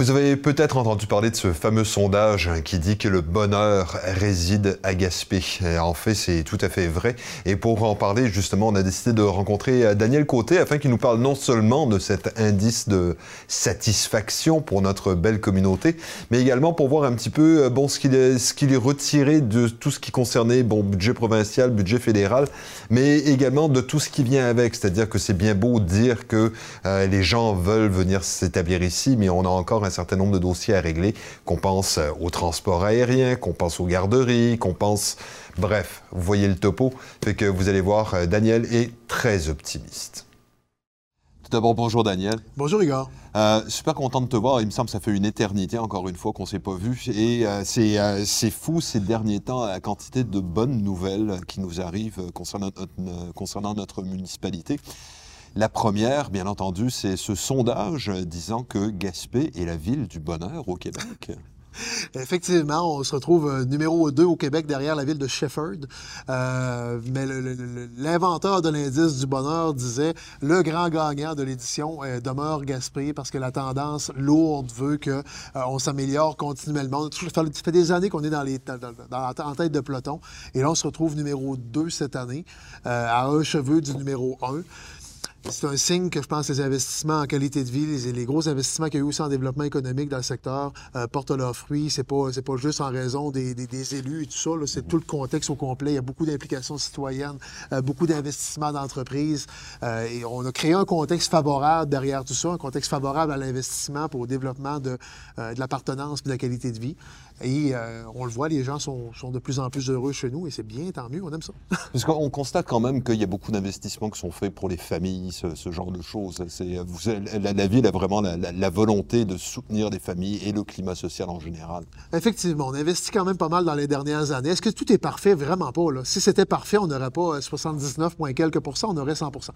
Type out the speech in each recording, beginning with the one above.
Vous avez peut-être entendu parler de ce fameux sondage qui dit que le bonheur réside à Gaspé. En fait, c'est tout à fait vrai. Et pour en parler, justement, on a décidé de rencontrer euh, Daniel Côté afin qu'il nous parle non seulement de cet indice de satisfaction pour notre belle communauté, mais également pour voir un petit peu euh, bon, ce qu'il est, ce est retiré de tout ce qui concernait bon, budget provincial, budget fédéral, mais également de tout ce qui vient avec. C'est-à-dire que c'est bien beau dire que euh, les gens veulent venir s'établir ici, mais on a encore un un certain nombre de dossiers à régler, qu'on pense euh, au transport aérien, qu'on pense aux garderies, qu'on pense... Bref, vous voyez le topo, fait que vous allez voir, euh, Daniel est très optimiste. Tout d'abord, bonjour Daniel. Bonjour Igor. Euh, super content de te voir. Il me semble que ça fait une éternité, encore une fois, qu'on ne s'est pas vu. Et c'est fou ces derniers temps, la quantité de bonnes nouvelles qui nous arrivent concernant concernant notre municipalité. La première, bien entendu, c'est ce sondage disant que Gaspé est la ville du bonheur au Québec. Effectivement, on se retrouve euh, numéro 2 au Québec derrière la ville de Shefford. Euh, mais l'inventeur de l'indice du bonheur disait le grand gagnant de l'édition euh, demeure Gaspé parce que la tendance lourde veut qu'on on s'améliore continuellement. Ça fait des années qu'on est dans, les, en tête de peloton. Et là, on se retrouve numéro 2 cette année, à un cheveu du numéro 1. C'est un signe que je pense que les investissements en qualité de vie, les, gros investissements qu'il y a eu aussi en développement économique dans le secteur euh, portent leurs fruits. C'est pas, pas juste en raison des, élus et tout ça. C'est tout le contexte au complet. Il y a beaucoup d'implications citoyennes, euh, beaucoup d'investissements d'entreprises. Euh, et on a créé un contexte favorable derrière tout ça, un contexte favorable à l'investissement pour le développement de, de l'appartenance et de la qualité de vie. Et on le voit, les gens sont, sont, de plus en plus heureux chez nous et c'est bien, tant mieux, on aime ça. Parce qu'on constate quand même qu'il y a beaucoup d'investissements qui sont faits pour les familles ce, genre de choses. C'est, la, la, ville a vraiment la, volonté de soutenir les familles et le climat social en général. Effectivement, on investit quand même pas mal dans les dernières années. Est-ce que tout est parfait? Vraiment pas. Là. Si c'était parfait, on n'aurait pas 79, quelques pourcents, on aurait 100 mm-hmm.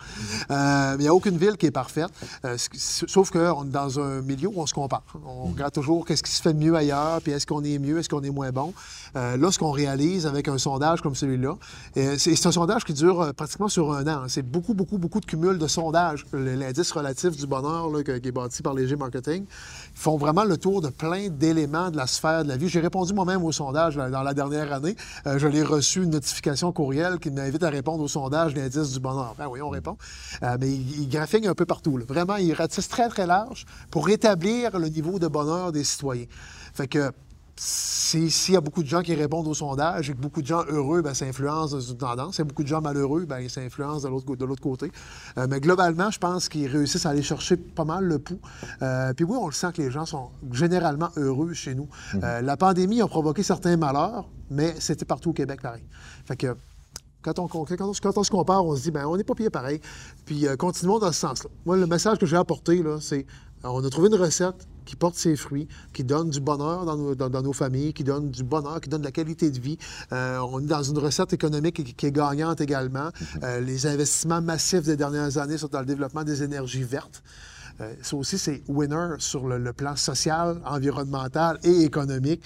euh, Il n'y a aucune ville qui est parfaite, euh, sauf qu'on est dans un milieu où on se compare. On mm-hmm. regarde toujours qu'est-ce qui se fait de mieux ailleurs, puis est-ce qu'on est mieux, est-ce qu'on est moins bon. Euh, là, ce qu'on réalise avec un sondage comme celui-là, c'est un sondage qui dure pratiquement sur un an. C'est beaucoup, beaucoup, beaucoup de cumul de sondage, l'indice relatif du bonheur qui est bâti par les G-Marketing, font vraiment le tour de plein d'éléments de la sphère de la vie. J'ai répondu moi-même au sondage dans la dernière année. Euh, je l'ai reçu une notification courriel qui m'invite à répondre au sondage de l'indice du bonheur. Ben oui, on répond. Euh, mais il, il un peu partout. Vraiment, il ratisse très, très large pour établir le niveau de bonheur des citoyens. Fait que s'il y a beaucoup de gens qui répondent au sondage et que beaucoup de gens heureux, ben, ça influence dans une tendance. S'il y a beaucoup de gens malheureux, ben, ça influence de l'autre côté. Euh, mais globalement, je pense qu'ils réussissent à aller chercher pas mal le pouls. Euh, puis oui, on le sent que les gens sont généralement heureux chez nous. Mhm. Euh, la pandémie a provoqué certains malheurs, mais c'était partout au Québec pareil. Fait que quand on, quand, on, se compare, on se dit, ben, on n'est pas pire pareil. Puis continuons dans ce sens-là. Moi, le message que j'ai apporté, c'est on a trouvé une recette qui porte ses fruits, qui donne du bonheur dans nos, dans, nos familles, qui donne du bonheur, qui donne de la qualité de vie. Euh, on est dans une recette économique qui, est gagnante également. Mm-hmm. Euh, les investissements massifs des dernières années sont dans le développement des énergies vertes. Euh, ça aussi, c'est winner sur le, plan social, environnemental et économique.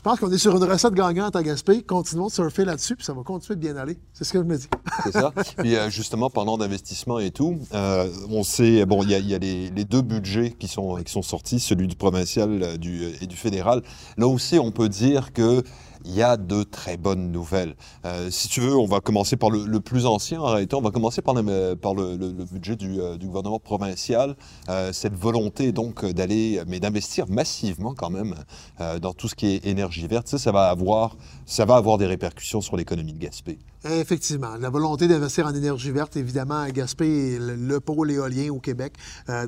Je pense qu'on est sur une recette gagnante à Gaspé. Continuons de surfer là-dessus, puis ça va continuer de bien aller. C'est ce que je me dis. C'est ça. Puis euh, justement, pendant d'investissement et tout, euh, on sait, bon, il y a, les, deux budgets qui sont, qui sont sortis, celui du provincial euh, et du fédéral. Là aussi, on peut dire que il y a de très bonnes nouvelles. Euh, si tu veux, on va commencer par le, plus ancien en réalité. On va commencer par le, le, budget du, euh, du, gouvernement provincial. Euh, cette volonté donc d'aller, mais d'investir massivement quand même dans tout ce qui est énergie verte, ça, ça va avoir, ça va avoir des répercussions sur l'économie de Gaspé. Effectivement. La volonté d'investir en énergie verte, évidemment, à Gaspé le, pôle éolien au Québec.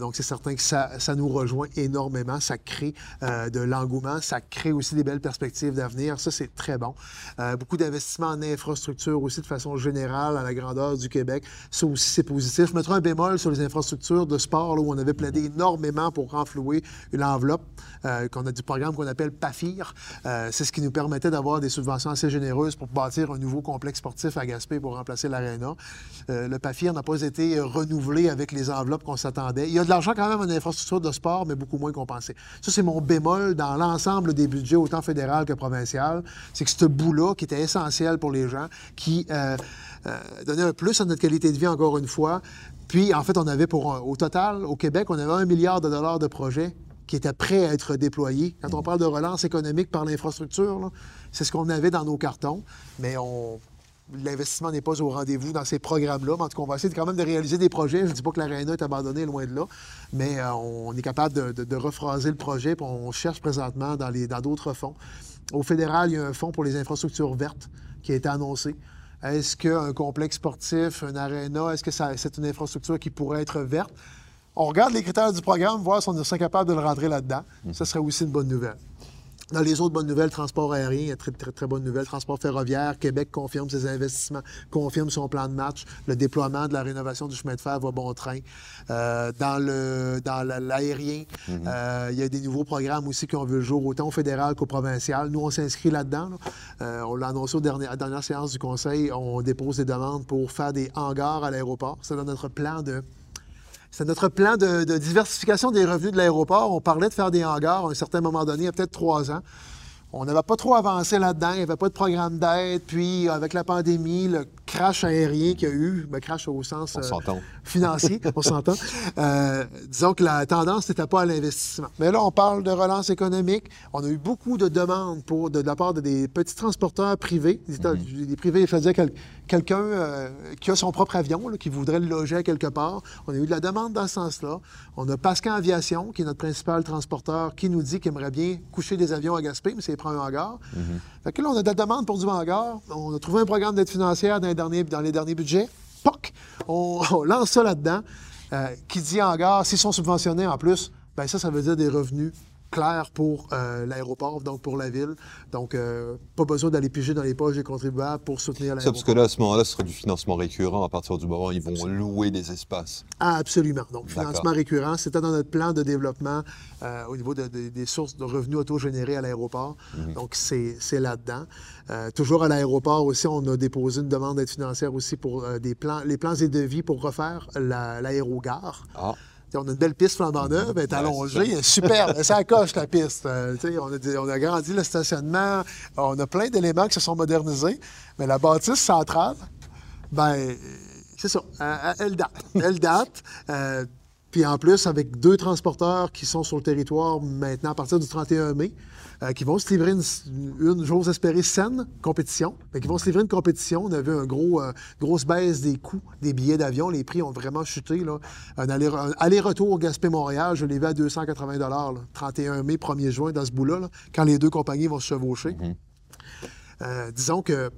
donc, c'est certain que ça, ça, nous rejoint énormément. Ça crée de l'engouement. Ça crée aussi des belles perspectives d'avenir. Ça, c'est très bon. Euh, beaucoup d'investissements en infrastructure aussi de façon générale à la grandeur du Québec. Ça aussi, c'est positif. Je mettrai un bémol sur les infrastructures de sport où on avait plaidé énormément pour renflouer l'enveloppe euh, qu'on a du programme qu'on appelle PAFIR. Euh, c'est ce qui nous permettait d'avoir des subventions assez généreuses pour bâtir un nouveau complexe sportif à Gaspé pour remplacer l'Arena. le PAFIR n'a pas été renouvelé avec les enveloppes qu'on s'attendait. Il y a de l'argent quand même en infrastructure de sport, mais beaucoup moins compensé. Ça, c'est mon bémol dans l'ensemble des budgets, autant fédéral que provincial c'est que ce bout-là, qui était essentiel pour les gens, qui euh, euh, donnait un plus à notre qualité de vie, encore une fois. Puis, en fait, on avait pour, au total, au Québec, on avait un milliard de dollars de projets qui étaient prêts à être déployés. Quand on parle de relance économique par l'infrastructure, c'est ce qu'on avait dans nos cartons, mais on, l'investissement n'est pas au rendez-vous dans ces programmes-là. En tout cas, on va essayer quand même de réaliser des projets. Je ne dis pas que l'Arena est abandonnée, loin de là, mais euh, on est capable de, rephraser le projet, puis on cherche présentement dans, d'autres fonds. Au fédéral, il y a un fonds pour les infrastructures vertes qui a été annoncé. Est-ce qu'un complexe sportif, un aréna, est-ce que c'est une infrastructure qui pourrait être verte? On regarde les critères du programme, voir si on est capable de le rentrer là-dedans. Ce serait aussi une bonne nouvelle. Dans les autres bonnes nouvelles, transport aérien, très, très, très bonne nouvelle. Transport ferroviaire, Québec confirme ses investissements, confirme son plan de match. Le déploiement de la rénovation du chemin de fer va bon train. Euh, dans le dans l'aérien, mhm. euh, il y a des nouveaux programmes aussi qui ont vu le jour, autant au fédéral qu'au provincial. Nous, on s'inscrit là-dedans. Euh, on l'a annoncé à la dernière séance du Conseil. On dépose des demandes pour faire des hangars à l'aéroport. C'est dans notre plan de c'est notre plan de, diversification des revenus de l'aéroport. On parlait de faire des hangars à un certain moment donné, il y a peut-être trois ans. On n'avait pas trop avancé là-dedans, il n'y avait pas de programme d'aide. Puis, avec la pandémie, le crash aérien qu'il y a eu, le crash au sens euh, financier, on s'entend, euh, disons que la tendance n'était pas à l'investissement. Mais là, on parle de relance économique. On a eu beaucoup de demandes pour, de, la part de des petits transporteurs privés, des, mm-hmm. privés, je veux dire quelqu'un euh, qui a son propre avion, qui voudrait le loger quelque part. On a eu de la demande dans ce sens-là. On a Pascal Aviation, qui est notre principal transporteur, qui nous dit qu'il aimerait bien coucher des avions à Gaspé, mais c'est prendre un hangar. Mm-hmm. Fait que là, on a de la demande pour du hangar. On a trouvé un programme d'aide financière dans les derniers, budgets. POC! On, lance ça là-dedans. Euh, qui dit hangar, s'ils sont subventionnés en plus, bien ça, ça veut dire des revenus clair pour euh, l'aéroport, donc pour la ville. Donc, euh, pas besoin d'aller piger dans les poches des contribuables pour soutenir l'aéroport. parce que là, à ce moment-là, ce serait du financement récurrent à partir du moment où ils vont louer des espaces. Ah, absolument. Donc, financement récurrent, c'était dans notre plan de développement euh, au niveau des sources de revenus autogénérés à l'aéroport. Mhm. Donc, c'est là-dedans. toujours à l'aéroport aussi, on a déposé une demande d'aide financière aussi pour des plans, les plans et devis pour refaire l'aérogare. ah. On a une belle piste flambant neuve, elle est allongée, superbe, ça coche la piste. Euh, on, a, on, a, agrandi le stationnement, on a plein d'éléments qui se sont modernisés, mais la bâtisse centrale, ben c'est ça, elle date. Elle date. Euh, puis en plus, avec deux transporteurs qui sont sur le territoire maintenant à partir du 31 mai, euh, qui vont se livrer une, une j'ose espérer, saine compétition, mais qui vont se livrer une compétition. On a vu une gros, euh, grosse baisse des coûts des billets d'avion. Les prix ont vraiment chuté. Là. Un aller-retour Gaspé-Montréal, je l'ai vu à 280 le 31 mai, 1er juin, dans ce bout-là, quand les deux compagnies vont se chevaucher. Mm-hmm. Euh, disons que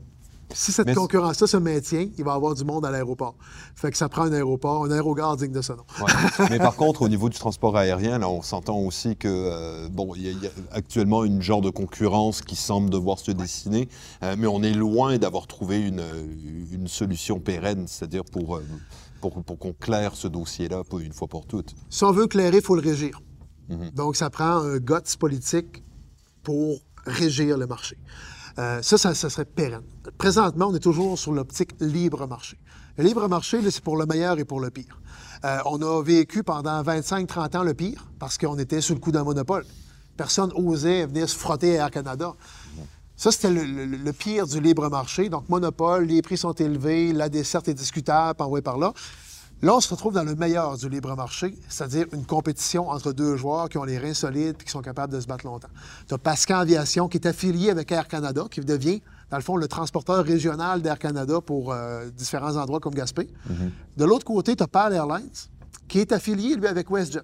si cette concurrence-là se maintient, il va y avoir du monde à l'aéroport. Fait que ça prend un aéroport, un aérogare digne de ce nom. Mais par contre, au niveau du transport aérien, là, on s'entend aussi que, euh, bon, il y, a actuellement une genre de concurrence qui semble devoir se dessiner, euh, mais on est loin d'avoir trouvé une, une, solution pérenne, c'est-à-dire pour, euh, pour, pour qu'on claire ce dossier-là une fois pour toutes. Si on veut clairer, il faut le régir. Mhm. Donc, ça prend un guts politique pour régir le marché. Euh, ça, ça, serait pérenne. Présentement, on est toujours sur l'optique libre marché. Le libre marché, c'est pour le meilleur et pour le pire. Euh, on a vécu pendant 25-30 ans le pire parce qu'on était sous le coup d'un monopole. Personne osait venir se frotter à Air Canada. Ça, c'était le, pire du libre marché. Donc, monopole, les prix sont élevés, la desserte est discutable, par par là. Là, on se retrouve dans le meilleur du libre marché, c'est-à-dire une compétition entre deux joueurs qui ont les reins solides et qui sont capables de se battre longtemps. Tu as Pascal Aviation qui est affilié avec Air Canada, qui devient, dans le fond, le transporteur régional d'Air Canada pour euh, différents endroits comme Gaspé. Mhm. De l'autre côté, tu as PAL Airlines, qui est affilié, lui, avec WestJet.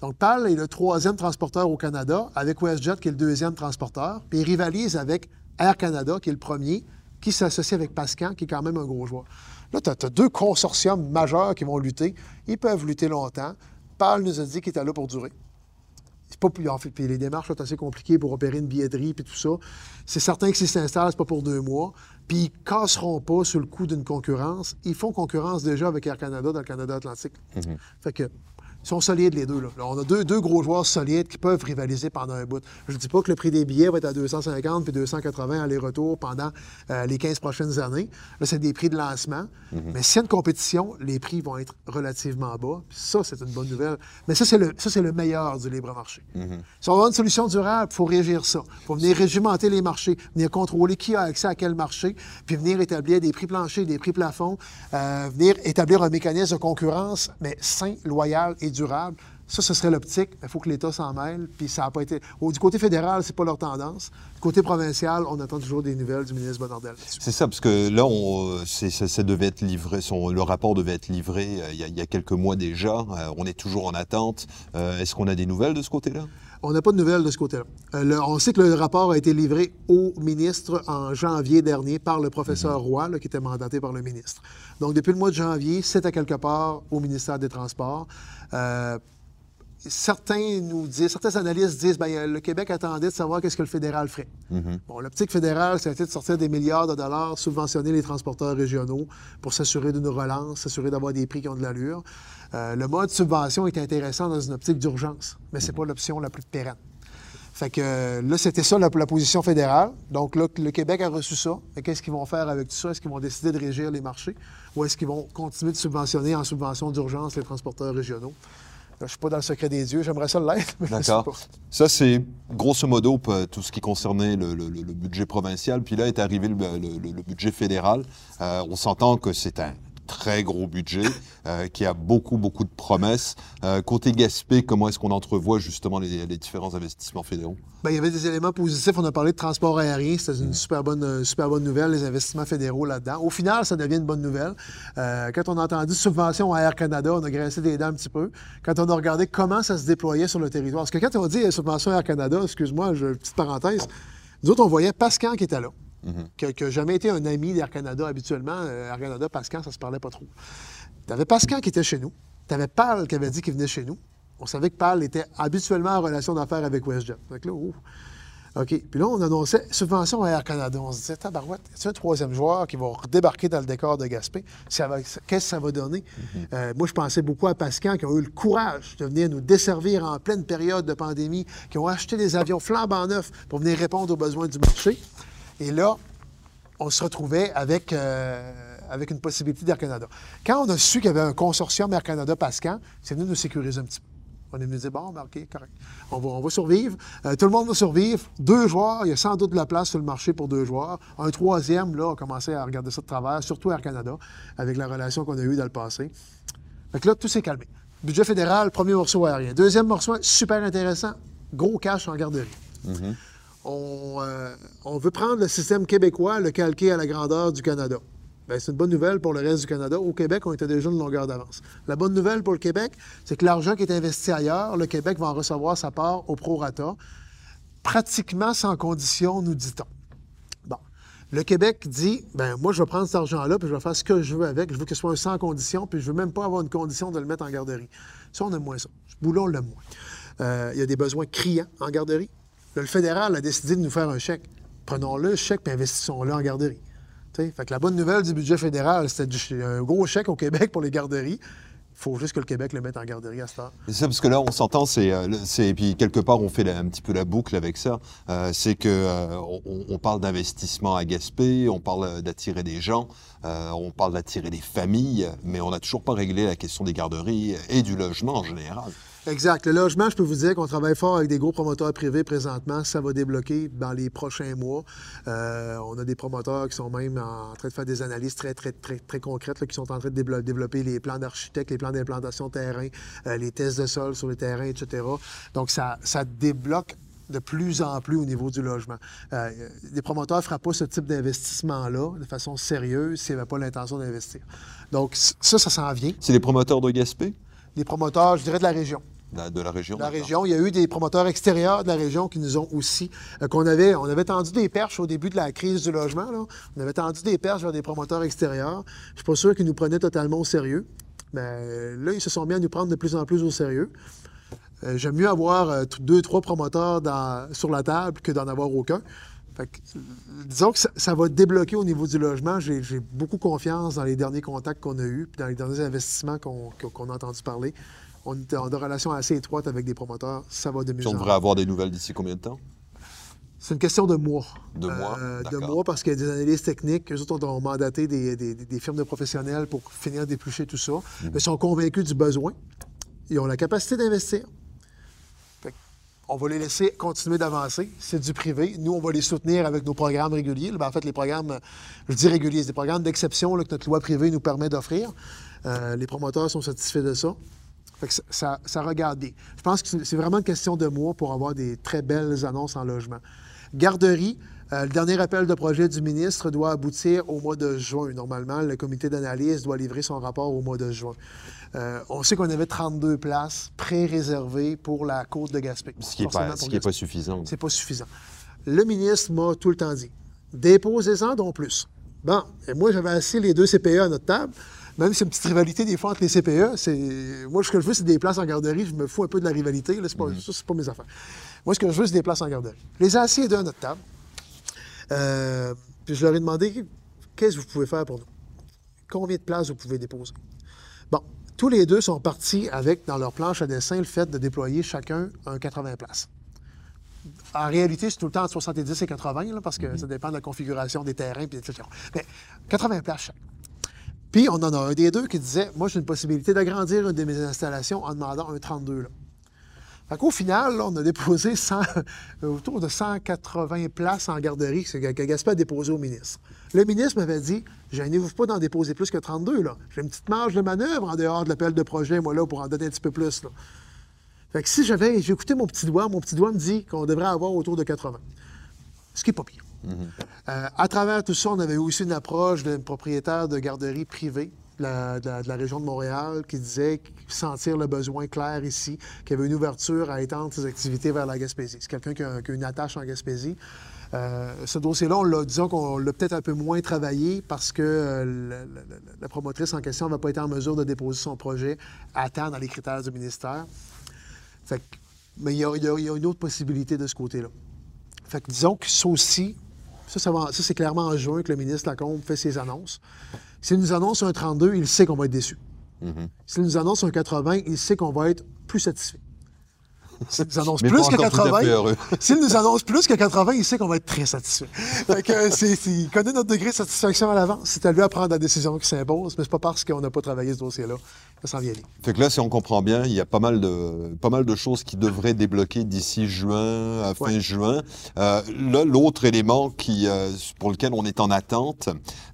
Donc, PAL est le troisième transporteur au Canada, avec WestJet, qui est le deuxième transporteur, puis il rivalise avec Air Canada, qui est le premier, qui s'associe avec Pascal, qui est quand même un gros joueur. Là, tu as, deux consortiums majeurs qui vont lutter. Ils peuvent lutter longtemps. Paul nous a dit qu'il était là pour durer. Pas, en fait, puis les démarches sont assez compliquées pour opérer une billetterie et tout ça. C'est certain que s'ils s'installent, ce pas pour deux mois. Puis ils ne casseront pas sur le coup d'une concurrence. Ils font concurrence déjà avec Air Canada dans le Canada Atlantique. Mm-hmm. Fait que ils sont solides, les deux. Là. on a deux, deux, gros joueurs solides qui peuvent rivaliser pendant un bout. Je ne dis pas que le prix des billets va être à 250 puis 280 aller-retour pendant euh, les 15 prochaines années. Là, c'est des prix de lancement. Mhm. Mais s'il y a une compétition, les prix vont être relativement bas. ça, c'est une bonne nouvelle. Mais ça, c'est le, ça, le meilleur du libre marché. Mhm. Si on veut une solution durable, il faut régir ça. Il faut venir régimenter les marchés, venir contrôler qui a accès à quel marché, puis venir établir des prix planchers, des prix plafonds, euh, venir établir un mécanisme de concurrence, mais sain, loyal et durable Ça, ce serait l'optique. Il faut que l'État s'en mêle. Puis ça n'a pas été. du côté fédéral, c'est pas leur tendance. Du côté provincial, on attend toujours des nouvelles du ministre Bonardel. C'est ça, parce que là, ça, devait être livré, le rapport devait être livré euh, il y, a, quelques mois déjà. Euh, on est toujours en attente. Euh, est-ce qu'on a des nouvelles de ce côté-là? On n'a pas de nouvelles de ce côté-là. on sait que le rapport a été livré au ministre en janvier dernier par le professeur mhm. Roy, qui était mandaté par le ministre. Donc, depuis le mois de janvier, c'est à quelque part au ministère des Transports certains nous disent, certains analystes disent, bien, le Québec attendait de savoir qu'est-ce que le fédéral ferait. Mm-hmm. Bon, l'optique fédérale, c'était de sortir des milliards de dollars, subventionner les transporteurs régionaux pour s'assurer d'une relance, s'assurer d'avoir des prix qui ont de l'allure. Euh, le mode subvention est intéressant dans une optique d'urgence, mais c'est pas l'option la plus pérenne. Fait que là, c'était ça la, position fédérale. Donc là, le Québec a reçu ça. Qu'est-ce qu'ils vont faire avec tout ça? Est-ce qu'ils vont décider de régir les marchés? Ou est-ce qu'ils vont continuer de subventionner en subvention d'urgence les transporteurs régionaux? Je ne suis pas dans le secret des dieux, j'aimerais ça l'être. D'accord. Ça, c'est grosso modo tout ce qui concernait le, budget provincial. Puis là est arrivé le, budget fédéral. Euh, on s'entend que c'est un très gros budget, euh, qui a beaucoup, beaucoup de promesses. Euh, côté Gaspé, comment est-ce qu'on entrevoit justement les, différents investissements fédéraux? Bien, il y avait des éléments positifs. On a parlé de transport aérien. C'était une super bonne, super bonne nouvelle, les investissements fédéraux là-dedans. Au final, ça devient une bonne nouvelle. Euh, quand on a entendu subvention à Air Canada, on a graissé des dents un petit peu. Quand on a regardé comment ça se déployait sur le territoire. Parce que quand on dit subvention à Air Canada, excuse-moi, petite parenthèse, nous autres, on voyait Pascal qui était là qui n'a jamais été un ami d'Air Canada habituellement. Euh, Air Canada, Pascal, ça se parlait pas trop. Tu avais Pascal qui était chez nous. Tu avais Pal qui avait dit qu'il venait chez nous. On savait que Pal était habituellement en relation d'affaires avec WestJet. Donc là, OK. Puis là, on annonçait subvention à Air Canada. On se disait, tabarouette, c'est un troisième joueur qui va débarquer dans le décor de Gaspé. Qu'est-ce que ça va donner? Mm-hmm. Euh, moi, je pensais beaucoup à Pascal qui a eu le courage de venir nous desservir en pleine période de pandémie, qui ont acheté des avions flambant neufs pour venir répondre aux besoins du marché. Et là, on se retrouvait avec, euh, avec une possibilité d'Air Canada. Quand on a su qu'il y avait un consortium Air Canada-Pascan, c'est venu nous sécuriser un petit peu. On est venu dire, bon, ben, OK, correct. On va, on va survivre. Euh, tout le monde va survivre. Deux joueurs, il y a sans doute de la place sur le marché pour deux joueurs. Un troisième, là, on a commencé à regarder ça de travers, surtout Air Canada, avec la relation qu'on a eue dans le passé. Que là, tout s'est calmé. Budget fédéral, premier morceau aérien. Deuxième morceau, super intéressant, gros cash en garderie. Euh, on, veut prendre le système québécois, le calquer à la grandeur du Canada. Bien, c'est une bonne nouvelle pour le reste du Canada. Au Québec, on était déjà une longueur d'avance. La bonne nouvelle pour le Québec, c'est que l'argent qui est investi ailleurs, le Québec va en recevoir sa part au prorata, pratiquement sans condition, nous dit-on. Bon. Le Québec dit, ben moi, je vais prendre cet argent-là, puis je vais faire ce que je veux avec. Je veux que ce soit sans condition, puis je veux même pas avoir une condition de le mettre en garderie. Ça, on aime moins ça. Ce boulot, on l'aime moins. Euh, il y a des besoins criants en garderie le fédéral a décidé de nous faire un chèque. Prenons-le, le chèque, puis investissons-le en garderie. fait que la bonne nouvelle du budget fédéral, c'était un gros chèque au Québec pour les garderies. Il faut juste que le Québec le mette en garderie à ce temps. C'est ça, parce que là, on s'entend, c'est, euh, et puis quelque part, on fait un petit peu la boucle avec ça. Euh, c'est que euh, on, parle d'investissement à Gaspé, on parle d'attirer des gens, on parle d'attirer des familles, mais on n'a toujours pas réglé la question des garderies et du logement en général. Exact. Le logement, je peux vous dire qu'on travaille fort avec des gros promoteurs privés présentement. Ça va débloquer dans les prochains mois. Euh, on a des promoteurs qui sont même en train de faire des analyses très, très, très, très concrètes, qui sont en train de développer les plans d'architectes, les plans d'implantation terrain, euh, les tests de sol sur les terrains, etc. Donc, ça, ça débloque de plus en plus au niveau du logement. Euh, les promoteurs ne feront pas ce type d'investissement-là de façon sérieuse s'ils n'avaient pas l'intention d'investir. Donc, ça, ça s'en vient. C'est les promoteurs de Gaspé? Les promoteurs, je dirais, de la région de la région. La région. Il y a eu des promoteurs extérieurs de la région qui nous ont aussi. Euh, qu'on avait, on avait tendu des perches au début de la crise du logement. Là. On avait tendu des perches vers des promoteurs extérieurs. Je ne suis pas sûr qu'ils nous prenaient totalement au sérieux. Mais là, ils se sont mis à nous prendre de plus en plus au sérieux. Euh, j'aime mieux avoir euh, deux, trois promoteurs sur la table que d'en avoir aucun. disons que ça, va débloquer au niveau du logement. J'ai beaucoup confiance dans les derniers contacts qu'on a eus, puis dans les derniers investissements qu'on a entendu parler on est en relation assez étroite avec des promoteurs. Ça va de mieux on devrait avoir des nouvelles d'ici combien de temps? C'est une question de mois. De mois? Euh, de mois, parce qu'il y a des analystes techniques. Eux autres ont mandaté des, firmes de professionnels pour finir d'éplucher tout ça. Mhm. Ils sont convaincus du besoin. Ils ont la capacité d'investir. On va les laisser continuer d'avancer. C'est du privé. Nous, on va les soutenir avec nos programmes réguliers. Ben, en fait, les programmes, je dis réguliers, c'est des programmes d'exception que notre loi privée nous permet d'offrir. Euh, les promoteurs sont satisfaits de ça. Fait que ça, ça, regarde bien. Je pense que c'est vraiment une question de mois pour avoir des très belles annonces en logement. Garderie, euh, le dernier appel de projet du ministre doit aboutir au mois de juin. Normalement, le comité d'analyse doit livrer son rapport au mois de juin. Euh, on sait qu'on avait 32 places pré-réservées pour la côte de Gaspé. Ce qui n'est pas, pas, suffisant. C'est pas suffisant. Le ministre m'a tout le temps dit déposez-en donc plus. Bon, et moi, j'avais assis les deux CPE à notre table. Même si c'est une petite rivalité des fois entre les CPE, c'est. Moi, ce que je veux, c'est des places en garderie. Je me fous un peu de la rivalité. Là, c'est pas... Mhm. Ça, c'est pas mes affaires. Moi, ce que je veux, c'est des places en garderie. Les assis à notre table. Euh, puis je leur ai demandé qu'est-ce que vous pouvez faire pour nous? Combien de places vous pouvez déposer? Bon, tous les deux sont partis avec, dans leur planche à dessin, le fait de déployer chacun un 80 places. En réalité, c'est tout le temps entre 70 et 80, parce que mhm. ça dépend de la configuration des terrains, puis etc. Mais 80 places chaque. Puis, on en a un des deux qui disait Moi, j'ai une possibilité d'agrandir une de mes installations en demandant un 32. Là. Fait qu'au final, on a déposé autour de 180 places en garderie que Gaspard a déposé au ministre. Le ministre m'avait dit Gênez-vous pas d'en déposer plus que 32. J'ai une petite marge de manœuvre en dehors de l'appel de projet, moi, là, pour en donner un petit peu plus. Fait que si j'avais, j'ai écouté mon petit doigt, mon petit doigt me dit qu'on devrait avoir autour de 80. Ce qui n'est pas pire. Euh, à travers tout ça, on avait aussi une approche d'un propriétaire de garderie privée de la, région de Montréal qui disait sentir le besoin clair ici, qu'il y avait une ouverture à étendre ses activités vers la Gaspésie. C'est quelqu'un qui, a une attache en Gaspésie. Euh, ce dossier-là, on l'a, disons qu'on l'a peut-être un peu moins travaillé parce que euh, la, promotrice en question n'a pas été en mesure de déposer son projet à temps dans les critères du ministère. mais il y, a, une autre possibilité de ce côté-là. Fait que disons que ça aussi, ça, ça, c'est clairement en juin que le ministre Lacombe fait ses annonces. S'il nous annonce un 32, il sait qu'on va être déçu. Mm-hmm. S'il nous annonce un 80, il sait qu'on va être plus satisfait. S'il nous annonce plus que 80, s'il nous annonce plus que 80, il sait qu'on va être très satisfait. il connaît notre degré de satisfaction à l'avance. C'est à lui à prendre la décision qui s'impose, mais c'est pas parce qu'on n'a pas travaillé ce dossier-là ça vient Fait que là, si on comprend bien, il y a pas mal de, pas mal de choses qui devraient débloquer d'ici juin, à fin juin. Euh, l'autre élément qui, euh, pour lequel on est en attente,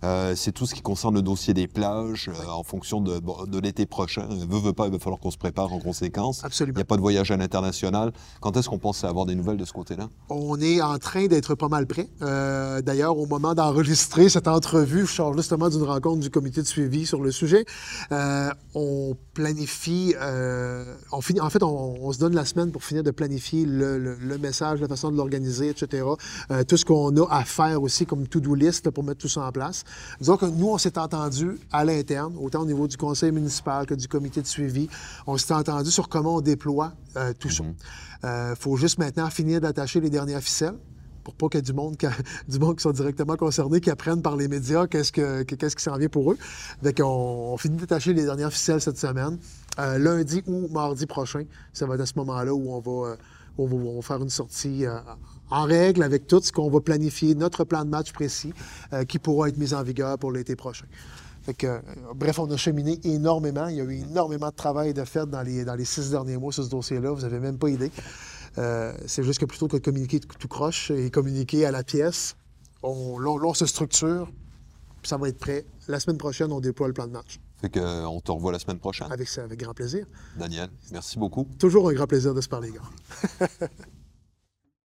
euh, c'est tout ce qui concerne le dossier des plages en fonction de, de l'été prochain. Veut, veut pas, il va falloir qu'on se prépare en conséquence. Absolument. Il n'y a pas de voyage à l'international quand est-ce qu'on pense avoir des nouvelles de ce côté-là? On est en train d'être pas mal prêt. Euh, d'ailleurs, au moment d'enregistrer cette entrevue, je sors justement d'une rencontre du comité de suivi sur le sujet. Euh, on planifie, euh, on finit, en fait, on, se donne la semaine pour finir de planifier le, message, la façon de l'organiser, etc. tout ce qu'on a à faire aussi comme to-do list pour mettre tout ça en place. Disons que nous, on s'est entendu à l'interne, autant au niveau du conseil municipal que du comité de suivi. On s'est entendu sur comment on déploie tout Il euh, faut juste maintenant finir d'attacher les dernières ficelles pour pas qu'il y ait du monde, qui, du monde qui directement concernés, qui apprennent par les médias qu'est-ce, que, qu'est-ce qui s'en vient pour eux. Donc, on, finit d'attacher les dernières ficelles cette semaine. Euh, lundi ou mardi prochain, ça va être à ce moment-là où on va, euh, on va, faire une sortie en règle avec tout ce qu'on va planifier, notre plan de match précis, qui pourra être mis en vigueur pour l'été prochain. Euh, bref, on a cheminé énormément. Il y a eu énormément de travail de fait dans les, dans les six derniers mois sur ce dossier-là. Vous n'avez même pas idée. Euh, c'est juste que plutôt que de communiquer tout, croche et communiquer à la pièce, on, se structure, puis ça va être prêt. La semaine prochaine, on déploie le plan de match. Fait euh, te revoit la semaine prochaine. Avec, avec grand plaisir. Daniel, merci beaucoup. Toujours un grand plaisir de se parler, gars.